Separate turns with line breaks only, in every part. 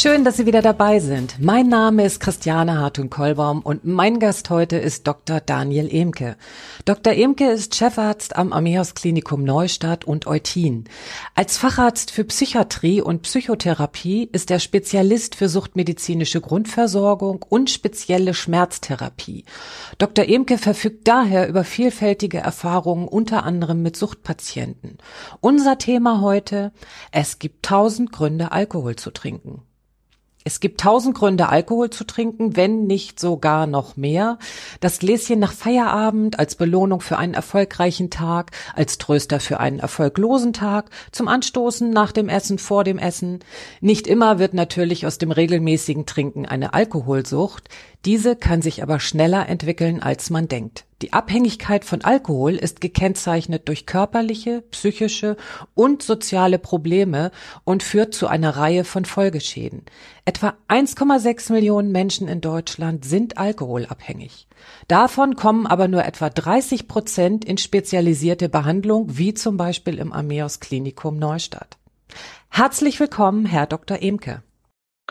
Schön, dass Sie wieder dabei sind. Mein Name ist Christiane Hartun-Kollbaum und mein Gast heute ist Dr. Daniel Emke. Dr. Emke ist Chefarzt am Ameos Klinikum Neustadt und Eutin. Als Facharzt für Psychiatrie und Psychotherapie ist er Spezialist für suchtmedizinische Grundversorgung und spezielle Schmerztherapie. Dr. Emke verfügt daher über vielfältige Erfahrungen unter anderem mit Suchtpatienten. Unser Thema heute, es gibt tausend Gründe, Alkohol zu trinken. Es gibt tausend Gründe, Alkohol zu trinken, wenn nicht sogar noch mehr. Das Gläschen nach Feierabend als Belohnung für einen erfolgreichen Tag, als Tröster für einen erfolglosen Tag, zum Anstoßen nach dem Essen, vor dem Essen. Nicht immer wird natürlich aus dem regelmäßigen Trinken eine Alkoholsucht. Diese kann sich aber schneller entwickeln, als man denkt. Die Abhängigkeit von Alkohol ist gekennzeichnet durch körperliche, psychische und soziale Probleme und führt zu einer Reihe von Folgeschäden. Etwa 1,6 Millionen Menschen in Deutschland sind alkoholabhängig. Davon kommen aber nur etwa 30 Prozent in spezialisierte Behandlung, wie zum Beispiel im Ameos Klinikum Neustadt. Herzlich willkommen, Herr Dr. Emke.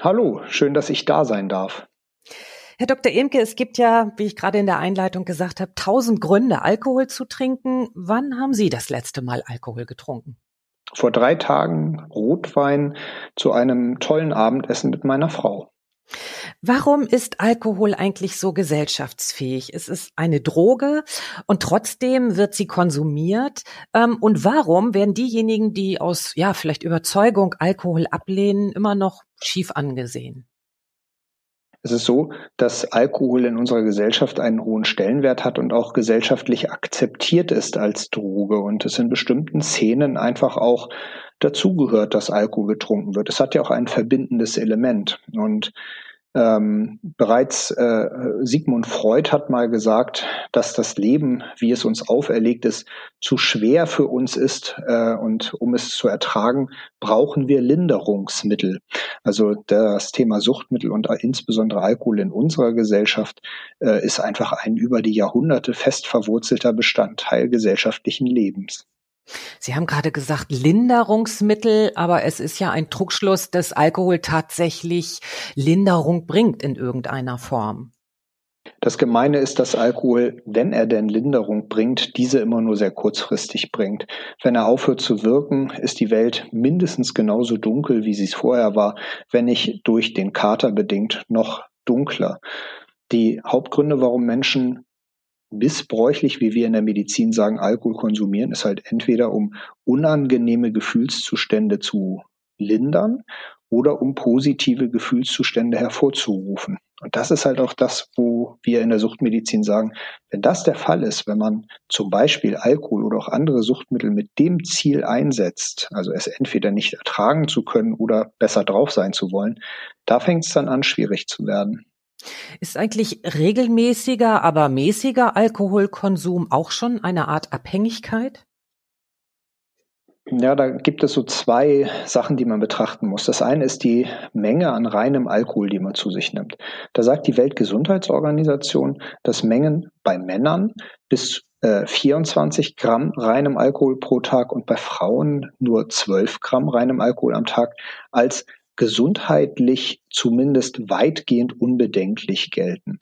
Hallo, schön, dass ich da sein darf.
Herr Dr. Imke, es gibt ja, wie ich gerade in der Einleitung gesagt habe, tausend Gründe, Alkohol zu trinken. Wann haben Sie das letzte Mal Alkohol getrunken?
Vor drei Tagen Rotwein zu einem tollen Abendessen mit meiner Frau.
Warum ist Alkohol eigentlich so gesellschaftsfähig? Es ist eine Droge und trotzdem wird sie konsumiert. Ähm, und warum werden diejenigen, die aus, ja, vielleicht Überzeugung Alkohol ablehnen, immer noch schief angesehen?
Es ist so, dass Alkohol in unserer Gesellschaft einen hohen Stellenwert hat und auch gesellschaftlich akzeptiert ist als Droge und es in bestimmten Szenen einfach auch dazugehört, dass Alkohol getrunken wird. Es hat ja auch ein verbindendes Element und ähm, bereits äh, Sigmund Freud hat mal gesagt, dass das Leben, wie es uns auferlegt ist, zu schwer für uns ist äh, und um es zu ertragen, brauchen wir Linderungsmittel. Also das Thema Suchtmittel und insbesondere Alkohol in unserer Gesellschaft äh, ist einfach ein über die Jahrhunderte fest verwurzelter Bestandteil gesellschaftlichen Lebens.
Sie haben gerade gesagt Linderungsmittel, aber es ist ja ein Trugschluss, dass Alkohol tatsächlich Linderung bringt in irgendeiner Form.
Das Gemeine ist, dass Alkohol, wenn er denn Linderung bringt, diese immer nur sehr kurzfristig bringt. Wenn er aufhört zu wirken, ist die Welt mindestens genauso dunkel, wie sie es vorher war, wenn nicht durch den Kater bedingt noch dunkler. Die Hauptgründe, warum Menschen missbräuchlich, wie wir in der Medizin sagen, Alkohol konsumieren, ist halt entweder um unangenehme Gefühlszustände zu lindern oder um positive Gefühlszustände hervorzurufen. Und das ist halt auch das, wo wir in der Suchtmedizin sagen, wenn das der Fall ist, wenn man zum Beispiel Alkohol oder auch andere Suchtmittel mit dem Ziel einsetzt, also es entweder nicht ertragen zu können oder besser drauf sein zu wollen, da fängt es dann an, schwierig zu werden.
Ist eigentlich regelmäßiger, aber mäßiger Alkoholkonsum auch schon eine Art Abhängigkeit?
Ja, da gibt es so zwei Sachen, die man betrachten muss. Das eine ist die Menge an reinem Alkohol, die man zu sich nimmt. Da sagt die Weltgesundheitsorganisation, dass Mengen bei Männern bis äh, 24 Gramm reinem Alkohol pro Tag und bei Frauen nur 12 Gramm reinem Alkohol am Tag als gesundheitlich zumindest weitgehend unbedenklich gelten.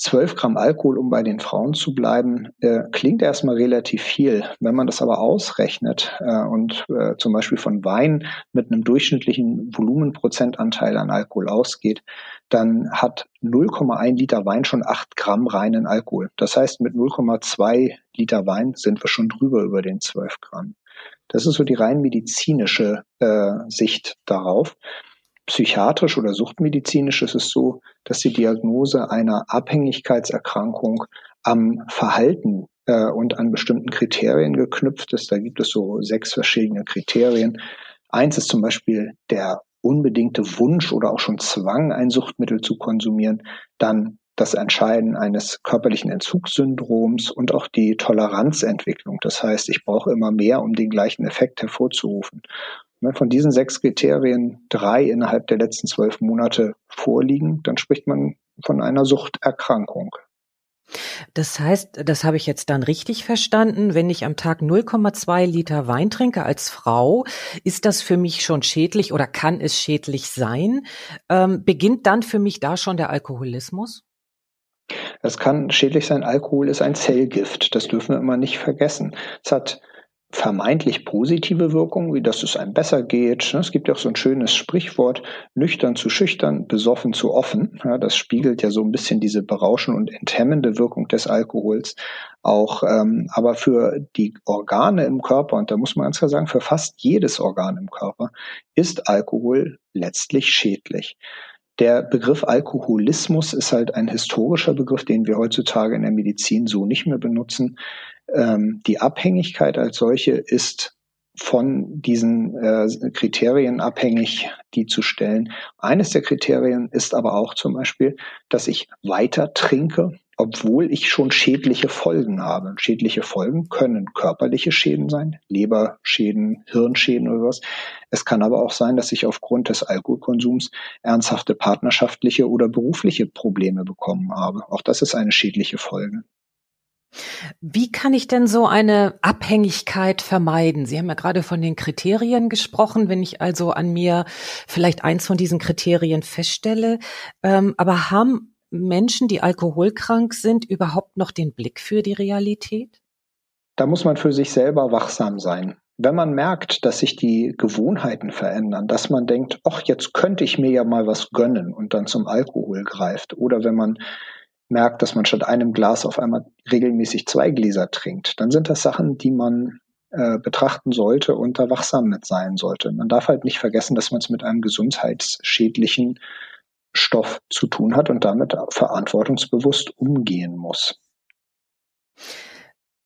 12 Gramm Alkohol, um bei den Frauen zu bleiben, äh, klingt erstmal relativ viel. Wenn man das aber ausrechnet äh, und äh, zum Beispiel von Wein mit einem durchschnittlichen Volumenprozentanteil an Alkohol ausgeht, dann hat 0,1 Liter Wein schon 8 Gramm reinen Alkohol. Das heißt, mit 0,2 Liter Wein sind wir schon drüber über den 12 Gramm. Das ist so die rein medizinische äh, Sicht darauf. Psychiatrisch oder suchtmedizinisch ist es so, dass die Diagnose einer Abhängigkeitserkrankung am Verhalten äh, und an bestimmten Kriterien geknüpft ist. Da gibt es so sechs verschiedene Kriterien. Eins ist zum Beispiel der unbedingte Wunsch oder auch schon Zwang, ein Suchtmittel zu konsumieren. Dann das Entscheiden eines körperlichen Entzugssyndroms und auch die Toleranzentwicklung. Das heißt, ich brauche immer mehr, um den gleichen Effekt hervorzurufen. Wenn von diesen sechs Kriterien drei innerhalb der letzten zwölf Monate vorliegen, dann spricht man von einer Suchterkrankung.
Das heißt, das habe ich jetzt dann richtig verstanden. Wenn ich am Tag 0,2 Liter Wein trinke als Frau, ist das für mich schon schädlich oder kann es schädlich sein? Ähm, beginnt dann für mich da schon der Alkoholismus?
Es kann schädlich sein. Alkohol ist ein Zellgift. Das dürfen wir immer nicht vergessen. Es hat vermeintlich positive Wirkungen, wie dass es einem besser geht. Es gibt ja auch so ein schönes Sprichwort, nüchtern zu schüchtern, besoffen zu offen. Ja, das spiegelt ja so ein bisschen diese berauschende und enthemmende Wirkung des Alkohols auch. Ähm, aber für die Organe im Körper, und da muss man ganz klar sagen, für fast jedes Organ im Körper ist Alkohol letztlich schädlich. Der Begriff Alkoholismus ist halt ein historischer Begriff, den wir heutzutage in der Medizin so nicht mehr benutzen. Ähm, die Abhängigkeit als solche ist von diesen äh, Kriterien abhängig, die zu stellen. Eines der Kriterien ist aber auch zum Beispiel, dass ich weiter trinke, obwohl ich schon schädliche Folgen habe. Schädliche Folgen können körperliche Schäden sein, Leberschäden, Hirnschäden oder was. Es kann aber auch sein, dass ich aufgrund des Alkoholkonsums ernsthafte partnerschaftliche oder berufliche Probleme bekommen habe. Auch das ist eine schädliche Folge.
Wie kann ich denn so eine Abhängigkeit vermeiden? Sie haben ja gerade von den Kriterien gesprochen. Wenn ich also an mir vielleicht eins von diesen Kriterien feststelle, ähm, aber haben Menschen, die alkoholkrank sind, überhaupt noch den Blick für die Realität?
Da muss man für sich selber wachsam sein. Wenn man merkt, dass sich die Gewohnheiten verändern, dass man denkt, ach, jetzt könnte ich mir ja mal was gönnen und dann zum Alkohol greift, oder wenn man merkt, dass man statt einem Glas auf einmal regelmäßig zwei Gläser trinkt, dann sind das Sachen, die man äh, betrachten sollte und da wachsam mit sein sollte. Man darf halt nicht vergessen, dass man es mit einem gesundheitsschädlichen Stoff zu tun hat und damit verantwortungsbewusst umgehen muss.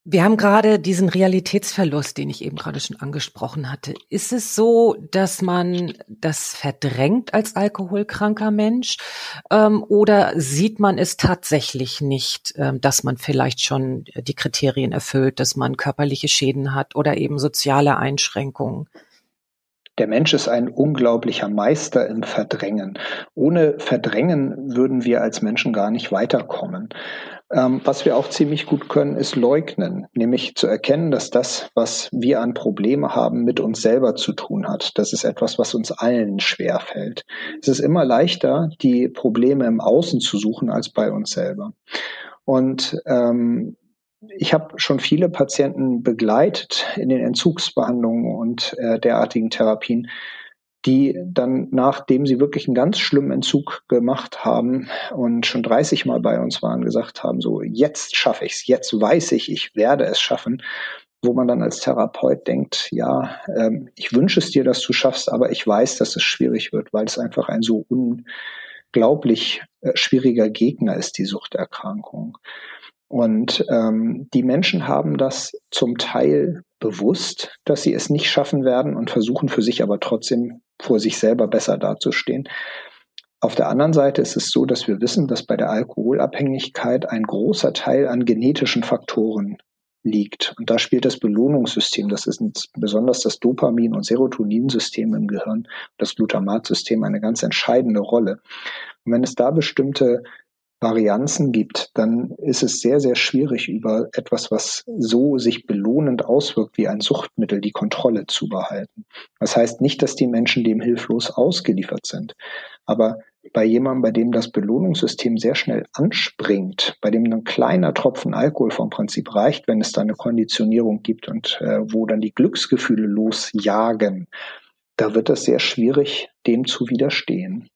Wir haben gerade diesen Realitätsverlust, den ich eben gerade schon angesprochen hatte. Ist es so, dass man das verdrängt als alkoholkranker Mensch ähm, oder sieht man es tatsächlich nicht, ähm, dass man vielleicht schon die Kriterien erfüllt, dass man körperliche Schäden hat oder eben soziale Einschränkungen?
Der Mensch ist ein unglaublicher Meister im Verdrängen. Ohne Verdrängen würden wir als Menschen gar nicht weiterkommen. Ähm, was wir auch ziemlich gut können, ist leugnen, nämlich zu erkennen, dass das, was wir an Probleme haben, mit uns selber zu tun hat. Das ist etwas, was uns allen schwer fällt. Es ist immer leichter, die Probleme im Außen zu suchen als bei uns selber. Und ähm, ich habe schon viele Patienten begleitet in den Entzugsbehandlungen und äh, derartigen Therapien, die dann, nachdem sie wirklich einen ganz schlimmen Entzug gemacht haben und schon 30 Mal bei uns waren, gesagt haben, so jetzt schaffe ich es, jetzt weiß ich, ich werde es schaffen, wo man dann als Therapeut denkt, ja, ähm, ich wünsche es dir, dass du schaffst, aber ich weiß, dass es schwierig wird, weil es einfach ein so unglaublich äh, schwieriger Gegner ist, die Suchterkrankung. Und ähm, die Menschen haben das zum Teil bewusst, dass sie es nicht schaffen werden und versuchen für sich aber trotzdem vor sich selber besser dazustehen. Auf der anderen Seite ist es so, dass wir wissen, dass bei der Alkoholabhängigkeit ein großer Teil an genetischen Faktoren liegt. Und da spielt das Belohnungssystem, das ist besonders das Dopamin- und Serotoninsystem im Gehirn, das Glutamatsystem eine ganz entscheidende Rolle. Und wenn es da bestimmte Varianzen gibt, dann ist es sehr, sehr schwierig, über etwas, was so sich belohnend auswirkt wie ein Suchtmittel, die Kontrolle zu behalten. Das heißt nicht, dass die Menschen dem hilflos ausgeliefert sind. Aber bei jemandem, bei dem das Belohnungssystem sehr schnell anspringt, bei dem ein kleiner Tropfen Alkohol vom Prinzip reicht, wenn es da eine Konditionierung gibt und äh, wo dann die Glücksgefühle losjagen, da wird es sehr schwierig, dem zu widerstehen.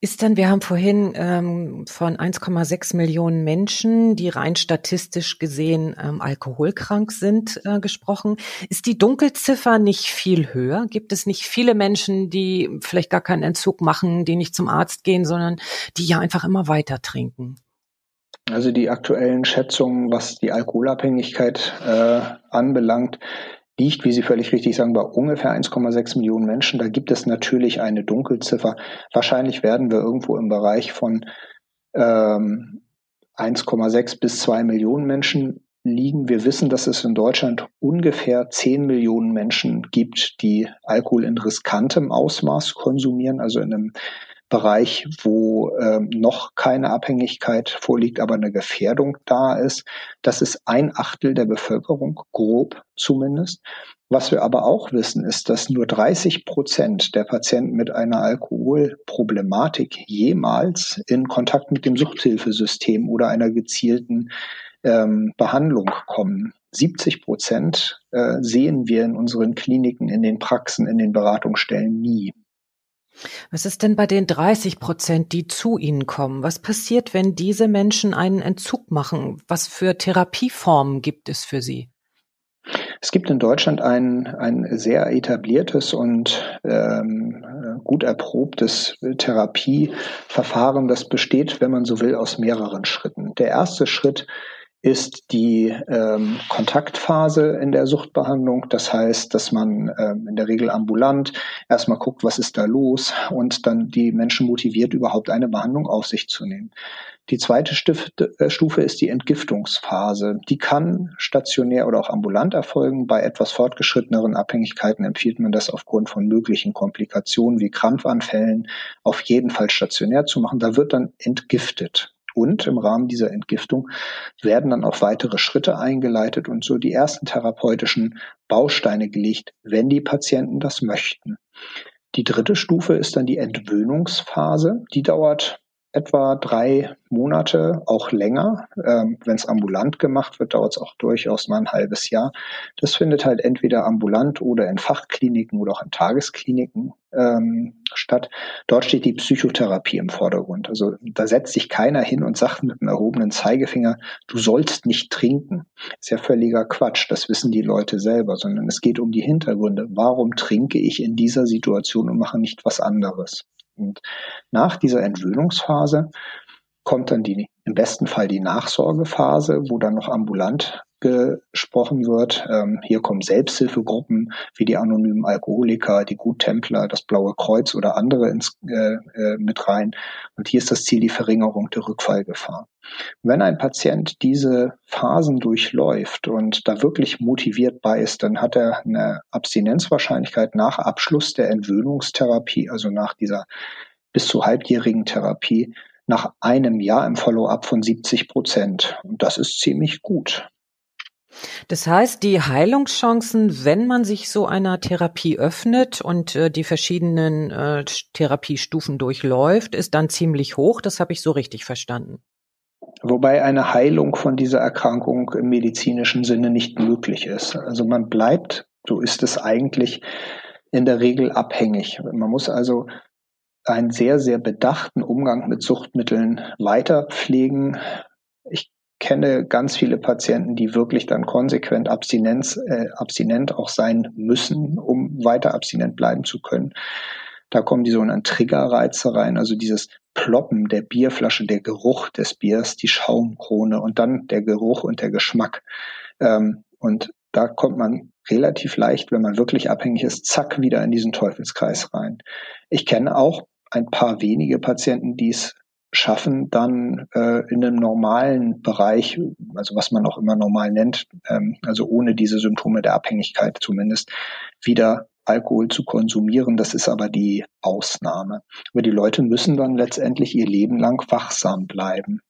Ist dann, wir haben vorhin ähm, von 1,6 Millionen Menschen, die rein statistisch gesehen ähm, alkoholkrank sind, äh, gesprochen. Ist die Dunkelziffer nicht viel höher? Gibt es nicht viele Menschen, die vielleicht gar keinen Entzug machen, die nicht zum Arzt gehen, sondern die ja einfach immer weiter trinken?
Also die aktuellen Schätzungen, was die Alkoholabhängigkeit äh, anbelangt, liegt, wie Sie völlig richtig sagen, bei ungefähr 1,6 Millionen Menschen. Da gibt es natürlich eine Dunkelziffer. Wahrscheinlich werden wir irgendwo im Bereich von ähm, 1,6 bis 2 Millionen Menschen liegen. Wir wissen, dass es in Deutschland ungefähr 10 Millionen Menschen gibt, die Alkohol in riskantem Ausmaß konsumieren, also in einem Bereich, wo ähm, noch keine Abhängigkeit vorliegt, aber eine Gefährdung da ist. Das ist ein Achtel der Bevölkerung, grob zumindest. Was wir aber auch wissen, ist, dass nur 30 Prozent der Patienten mit einer Alkoholproblematik jemals in Kontakt mit dem Suchthilfesystem oder einer gezielten ähm, Behandlung kommen. 70 Prozent äh, sehen wir in unseren Kliniken, in den Praxen, in den Beratungsstellen nie.
Was ist denn bei den 30 Prozent, die zu Ihnen kommen? Was passiert, wenn diese Menschen einen Entzug machen? Was für Therapieformen gibt es für sie?
Es gibt in Deutschland ein, ein sehr etabliertes und ähm, gut erprobtes Therapieverfahren, das besteht, wenn man so will, aus mehreren Schritten. Der erste Schritt ist die ähm, Kontaktphase in der Suchtbehandlung. Das heißt, dass man ähm, in der Regel ambulant erstmal guckt, was ist da los und dann die Menschen motiviert, überhaupt eine Behandlung auf sich zu nehmen. Die zweite Stifte, äh, Stufe ist die Entgiftungsphase. Die kann stationär oder auch ambulant erfolgen. Bei etwas fortgeschritteneren Abhängigkeiten empfiehlt man das aufgrund von möglichen Komplikationen wie Krampfanfällen auf jeden Fall stationär zu machen. Da wird dann entgiftet. Und im Rahmen dieser Entgiftung werden dann auch weitere Schritte eingeleitet und so die ersten therapeutischen Bausteine gelegt, wenn die Patienten das möchten. Die dritte Stufe ist dann die Entwöhnungsphase. Die dauert etwa drei Monate, auch länger. Ähm, Wenn es ambulant gemacht wird, dauert es auch durchaus mal ein halbes Jahr. Das findet halt entweder ambulant oder in Fachkliniken oder auch in Tageskliniken ähm, statt. Dort steht die Psychotherapie im Vordergrund. Also da setzt sich keiner hin und sagt mit einem erhobenen Zeigefinger, du sollst nicht trinken. ist ja völliger Quatsch. Das wissen die Leute selber, sondern es geht um die Hintergründe. Warum trinke ich in dieser Situation und mache nicht was anderes? Und nach dieser Entwöhnungsphase kommt dann die, im besten Fall die Nachsorgephase, wo dann noch ambulant gesprochen wird. Ähm, hier kommen Selbsthilfegruppen wie die anonymen Alkoholiker, die Guttempler, das Blaue Kreuz oder andere ins, äh, äh, mit rein. Und hier ist das Ziel die Verringerung der Rückfallgefahr. Wenn ein Patient diese Phasen durchläuft und da wirklich motiviert bei ist, dann hat er eine Abstinenzwahrscheinlichkeit nach Abschluss der Entwöhnungstherapie, also nach dieser bis zu halbjährigen Therapie, nach einem Jahr im Follow-up von 70 Prozent. Und das ist ziemlich gut.
Das heißt, die Heilungschancen, wenn man sich so einer Therapie öffnet und äh, die verschiedenen äh, Therapiestufen durchläuft, ist dann ziemlich hoch. Das habe ich so richtig verstanden.
Wobei eine Heilung von dieser Erkrankung im medizinischen Sinne nicht möglich ist. Also man bleibt, so ist es eigentlich, in der Regel abhängig. Man muss also einen sehr, sehr bedachten Umgang mit Suchtmitteln weiter pflegen. Ich kenne ganz viele Patienten, die wirklich dann konsequent Abstinenz, äh, abstinent auch sein müssen, um weiter abstinent bleiben zu können. Da kommen die sogenannten Triggerreize rein, also dieses Ploppen der Bierflasche, der Geruch des Biers, die Schaumkrone und dann der Geruch und der Geschmack. Ähm, und da kommt man relativ leicht, wenn man wirklich abhängig ist, zack, wieder in diesen Teufelskreis rein. Ich kenne auch ein paar wenige Patienten, die es schaffen, dann äh, in einem normalen Bereich, also was man auch immer normal nennt, ähm, also ohne diese Symptome der Abhängigkeit zumindest, wieder Alkohol zu konsumieren. Das ist aber die Ausnahme. Aber die Leute müssen dann letztendlich ihr Leben lang wachsam bleiben.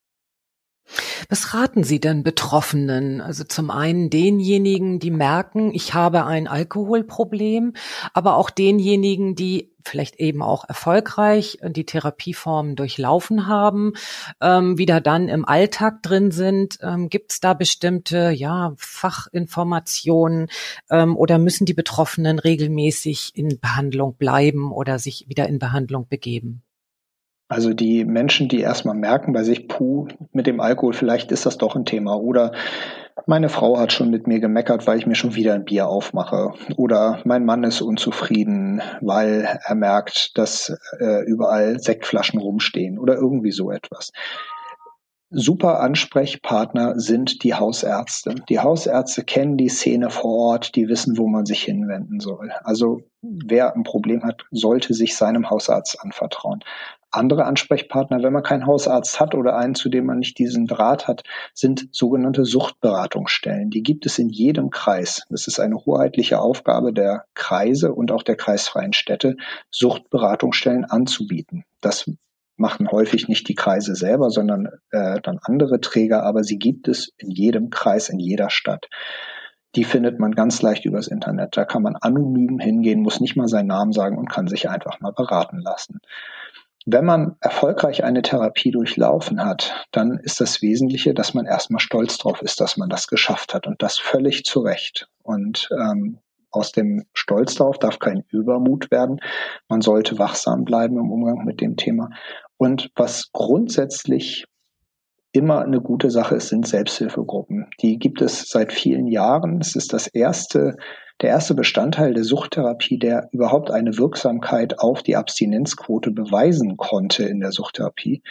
Was raten Sie denn Betroffenen? Also zum einen denjenigen, die merken, ich habe ein Alkoholproblem, aber auch denjenigen, die vielleicht eben auch erfolgreich die Therapieformen durchlaufen haben, ähm, wieder dann im Alltag drin sind. Ähm, Gibt es da bestimmte ja, Fachinformationen ähm, oder müssen die Betroffenen regelmäßig in Behandlung bleiben oder sich wieder in Behandlung begeben?
Also die Menschen, die erstmal merken bei sich, puh, mit dem Alkohol, vielleicht ist das doch ein Thema. Oder meine Frau hat schon mit mir gemeckert, weil ich mir schon wieder ein Bier aufmache. Oder mein Mann ist unzufrieden, weil er merkt, dass äh, überall Sektflaschen rumstehen oder irgendwie so etwas. super Ansprechpartner sind die Hausärzte. Die Hausärzte kennen die Szene vor Ort, die wissen, wo man sich hinwenden soll. Also wer ein Problem hat, sollte sich seinem Hausarzt anvertrauen. Andere Ansprechpartner, wenn man keinen Hausarzt hat oder einen, zu dem man nicht diesen Draht hat, sind sogenannte Suchtberatungsstellen. Die gibt es in jedem Kreis. Das ist eine hoheitliche Aufgabe der Kreise und auch der kreisfreien Städte, Suchtberatungsstellen anzubieten. Das machen häufig nicht die Kreise selber, sondern äh, dann andere Träger, aber sie gibt es in jedem Kreis, in jeder Stadt. Die findet man ganz leicht übers Internet. Da kann man anonym hingehen, muss nicht mal seinen Namen sagen und kann sich einfach mal beraten lassen. Wenn man erfolgreich eine Therapie durchlaufen hat, dann ist das Wesentliche, dass man erstmal stolz drauf ist, dass man das geschafft hat und das völlig zu Recht. Und ähm, aus dem Stolz darauf darf kein Übermut werden. Man sollte wachsam bleiben im Umgang mit dem Thema. Und was grundsätzlich immer eine gute Sache ist, sind Selbsthilfegruppen. Die gibt es seit vielen Jahren. Es ist das erste, der erste Bestandteil der Suchttherapie, der überhaupt eine Wirksamkeit auf die Abstinenzquote beweisen konnte in der Suchttherapie.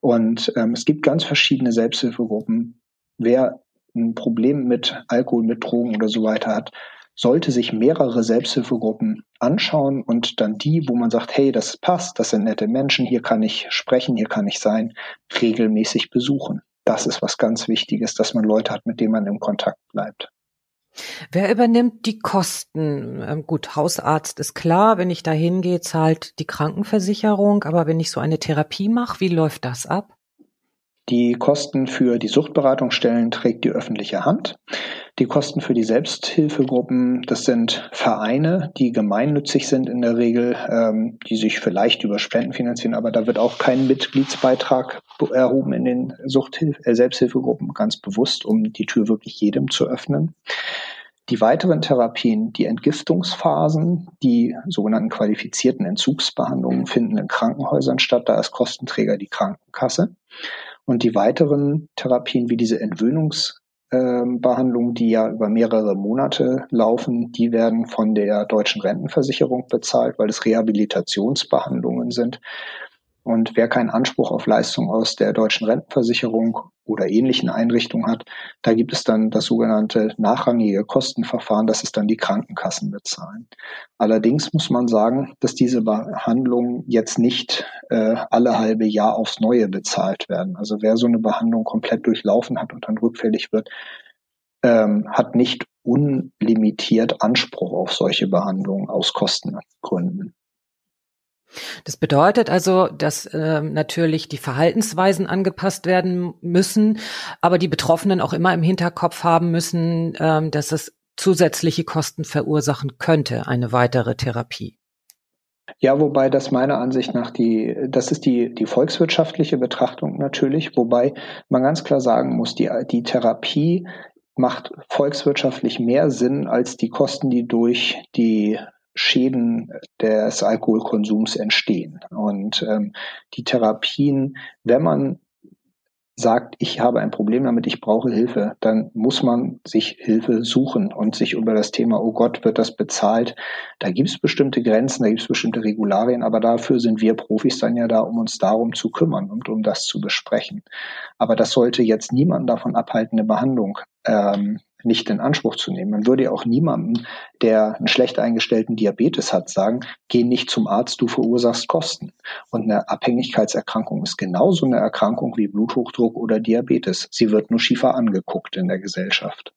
Und ähm, es gibt ganz verschiedene Selbsthilfegruppen. Wer ein Problem mit Alkohol, mit Drogen oder so weiter hat, sollte sich mehrere Selbsthilfegruppen anschauen und dann die, wo man sagt, hey, das passt, das sind nette Menschen, hier kann ich sprechen, hier kann ich sein, regelmäßig besuchen. Das ist was ganz Wichtiges, dass man Leute hat, mit denen man im Kontakt bleibt.
Wer übernimmt die Kosten? Ähm, gut, Hausarzt ist klar, wenn ich da hingehe, zahlt die Krankenversicherung, aber wenn ich so eine Therapie mache, wie läuft das ab?
Die Kosten für die Suchtberatungsstellen trägt die öffentliche Hand. Die Kosten für die Selbsthilfegruppen, das sind Vereine, die gemeinnützig sind in der Regel, ähm, die sich vielleicht über Spenden finanzieren, aber da wird auch kein Mitgliedsbeitrag erhoben in den Suchthilf äh, Selbsthilfegruppen, ganz bewusst, um die Tür wirklich jedem zu öffnen. Die weiteren Therapien, die Entgiftungsphasen, die sogenannten qualifizierten Entzugsbehandlungen finden in Krankenhäusern statt. Da ist Kostenträger die Krankenkasse. Und die weiteren Therapien wie diese Entwöhnungsbehandlungen, ähm, die ja über mehrere Monate laufen, die werden von der deutschen Rentenversicherung bezahlt, weil es Rehabilitationsbehandlungen sind. Und wer keinen Anspruch auf Leistung aus der deutschen Rentenversicherung oder ähnlichen Einrichtungen hat, da gibt es dann das sogenannte nachrangige Kostenverfahren, das ist dann die Krankenkassen bezahlen. Allerdings muss man sagen, dass diese Behandlungen jetzt nicht äh, alle halbe Jahr aufs Neue bezahlt werden. Also wer so eine Behandlung komplett durchlaufen hat und dann rückfällig wird, ähm, hat nicht unlimitiert Anspruch auf solche Behandlungen aus Kostengründen.
Das bedeutet also, dass äh, natürlich die Verhaltensweisen angepasst werden müssen, aber die Betroffenen auch immer im Hinterkopf haben müssen, ähm, dass es zusätzliche Kosten verursachen könnte, eine weitere Therapie.
Ja, wobei das meiner Ansicht nach die, das ist die, die volkswirtschaftliche Betrachtung natürlich, wobei man ganz klar sagen muss, die, die Therapie macht volkswirtschaftlich mehr Sinn als die Kosten, die durch die Schäden des Alkoholkonsums entstehen. Und ähm, die Therapien, wenn man sagt, ich habe ein Problem damit, ich brauche Hilfe, dann muss man sich Hilfe suchen und sich über das Thema, oh Gott, wird das bezahlt? Da gibt es bestimmte Grenzen, da gibt es bestimmte Regularien, aber dafür sind wir Profis dann ja da, um uns darum zu kümmern und um das zu besprechen. Aber das sollte jetzt niemanden davon abhalten, eine Behandlung ähm, nicht in Anspruch zu nehmen. Man würde ja auch niemandem, der einen schlecht eingestellten Diabetes hat, sagen, geh nicht zum Arzt, du verursachst Kosten. Und eine Abhängigkeitserkrankung ist genauso eine Erkrankung wie Bluthochdruck oder Diabetes. Sie wird nur schiefer angeguckt in der Gesellschaft.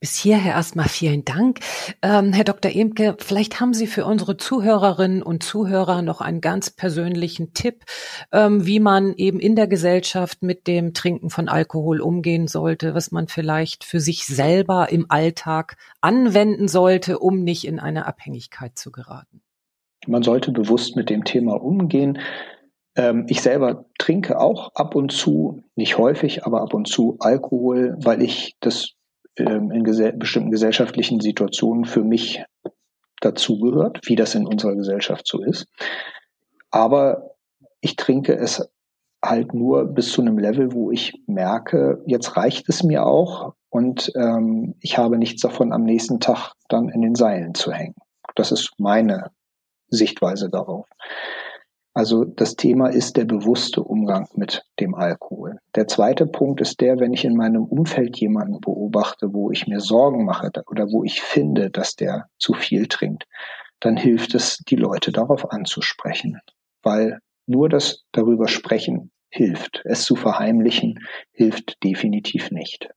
Bis hierher erstmal vielen Dank. Ähm, Herr Dr. Emke, vielleicht haben Sie für unsere Zuhörerinnen und Zuhörer noch einen ganz persönlichen Tipp, ähm, wie man eben in der Gesellschaft mit dem Trinken von Alkohol umgehen sollte, was man vielleicht für sich selber im Alltag anwenden sollte, um nicht in eine Abhängigkeit zu geraten.
Man sollte bewusst mit dem Thema umgehen. Ähm, ich selber trinke auch ab und zu, nicht häufig, aber ab und zu Alkohol, weil ich das in gesell bestimmten gesellschaftlichen Situationen für mich dazugehört, wie das in unserer Gesellschaft so ist. Aber ich trinke es halt nur bis zu einem Level, wo ich merke, jetzt reicht es mir auch und ähm, ich habe nichts davon, am nächsten Tag dann in den Seilen zu hängen. Das ist meine Sichtweise darauf. Also das Thema ist der bewusste Umgang mit dem Alkohol. Der zweite Punkt ist der, wenn ich in meinem Umfeld jemanden beobachte, wo ich mir Sorgen mache oder wo ich finde, dass der zu viel trinkt, dann hilft es, die Leute darauf anzusprechen. Weil nur das darüber sprechen hilft. Es zu verheimlichen hilft definitiv nicht.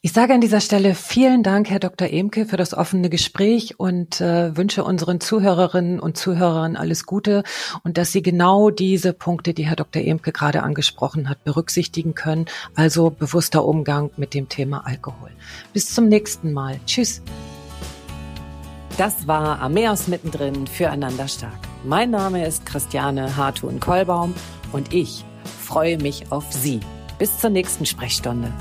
Ich sage an dieser Stelle vielen Dank, Herr Dr. Emke, für das offene Gespräch und äh, wünsche unseren Zuhörerinnen und Zuhörern alles Gute und dass Sie genau diese Punkte, die Herr Dr. Emke gerade angesprochen hat, berücksichtigen können. Also bewusster Umgang mit dem Thema Alkohol. Bis zum nächsten Mal. Tschüss. Das war Ameos mittendrin füreinander stark. Mein Name ist Christiane Hartun-Kollbaum und ich freue mich auf Sie. Bis zur nächsten Sprechstunde.